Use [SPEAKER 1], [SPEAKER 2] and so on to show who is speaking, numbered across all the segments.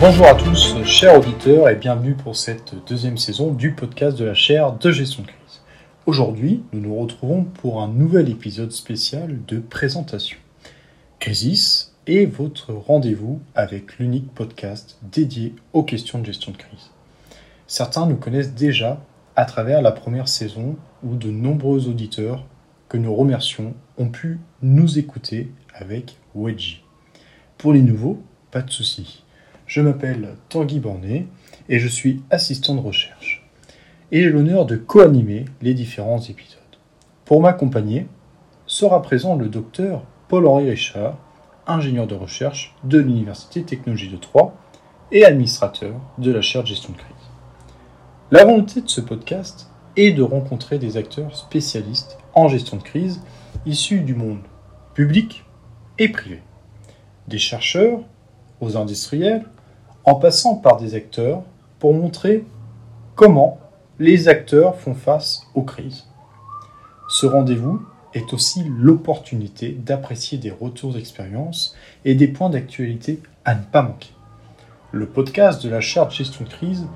[SPEAKER 1] Bonjour à tous, chers auditeurs, et bienvenue pour cette deuxième saison du podcast de la chaire de gestion de crise. Aujourd'hui, nous nous retrouvons pour un nouvel épisode spécial de présentation. Crisis est votre rendez-vous avec l'unique podcast dédié aux questions de gestion de crise. Certains nous connaissent déjà à travers la première saison où de nombreux auditeurs que nous remercions ont pu nous écouter avec Wedgie. Pour les nouveaux, pas de souci. Je m'appelle Tanguy Bornet et je suis assistant de recherche. Et j'ai l'honneur de co-animer les différents épisodes. Pour m'accompagner, sera présent le docteur Paul-Henri Richard, ingénieur de recherche de l'Université Technologie de Troyes et administrateur de la chaire de gestion de crise. La volonté de ce podcast est de rencontrer des acteurs spécialistes en gestion de crise issus du monde public et privé, des chercheurs aux industriels, en passant par des acteurs pour montrer comment les acteurs font face aux crises. Ce rendez-vous est aussi l'opportunité d'apprécier des retours d'expérience et des points d'actualité à ne pas manquer. Le podcast de la charte gestion de crise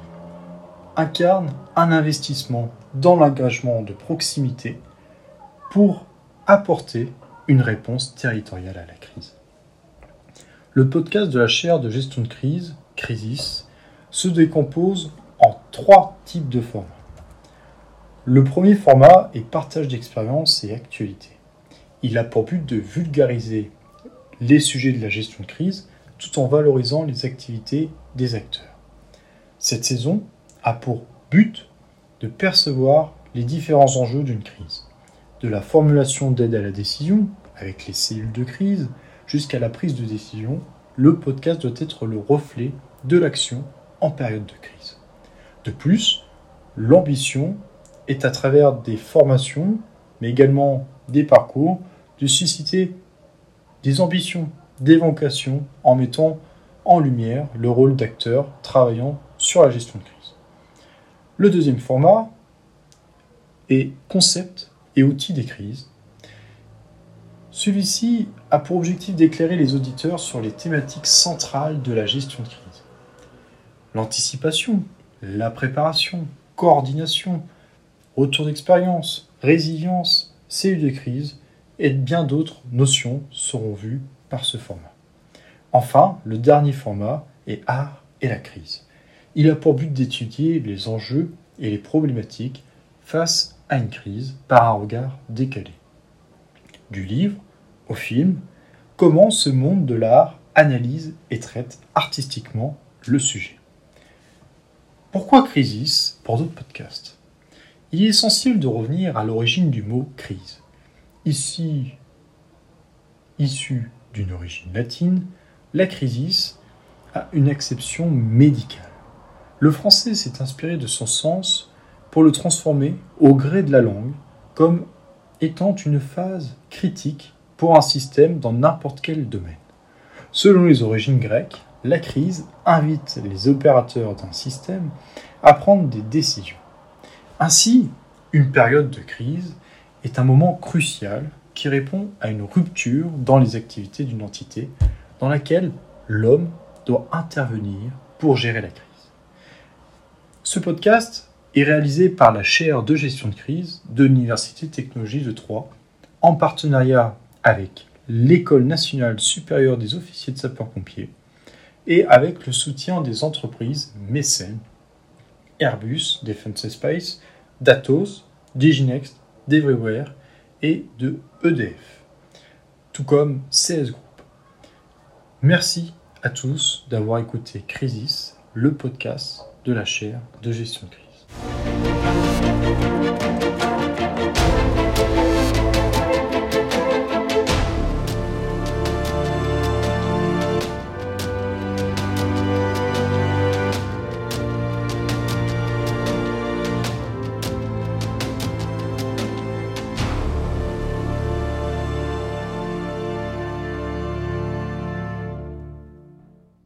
[SPEAKER 1] incarne un investissement dans l'engagement de proximité pour apporter une réponse territoriale à la crise. Le podcast de la chaire de gestion de crise, Crisis, se décompose en trois types de formats. Le premier format est partage d'expérience et actualité. Il a pour but de vulgariser les sujets de la gestion de crise tout en valorisant les activités des acteurs. Cette saison a pour but de percevoir les différents enjeux d'une crise, de la formulation d'aide à la décision avec les cellules de crise jusqu'à la prise de décision, le podcast doit être le reflet de l'action en période de crise. De plus, l'ambition est à travers des formations, mais également des parcours, de susciter des ambitions, des vocations en mettant en lumière le rôle d'acteur travaillant sur la gestion de crise. Le deuxième format est concept et outils des crises. Celui-ci a pour objectif d'éclairer les auditeurs sur les thématiques centrales de la gestion de crise. L'anticipation, la préparation, coordination, retour d'expérience, résilience, cellules de crise et bien d'autres notions seront vues par ce format. Enfin, le dernier format est art et la crise. Il a pour but d'étudier les enjeux et les problématiques face à une crise par un regard décalé. Du livre au film, comment ce monde de l'art analyse et traite artistiquement le sujet. Pourquoi Crisis pour d'autres podcasts? Il est essentiel de revenir à l'origine du mot crise. Ici, issu d'une origine latine, la crisis a une acception médicale. Le français s'est inspiré de son sens pour le transformer au gré de la langue comme étant une phase critique pour un système dans n'importe quel domaine. Selon les origines grecques, la crise invite les opérateurs d'un système à prendre des décisions. Ainsi, une période de crise est un moment crucial qui répond à une rupture dans les activités d'une entité dans laquelle l'homme doit intervenir pour gérer la crise. Ce podcast est réalisé par la chaire de gestion de crise de l'Université Technologie de Troyes en partenariat avec l'École nationale supérieure des officiers de sapeurs-pompiers et avec le soutien des entreprises mécènes Airbus, Defense Space, Datos, Diginext, d'Everywhere et de EDF, tout comme CS Group. Merci à tous d'avoir écouté Crisis, le podcast de la chaire de gestion de crise.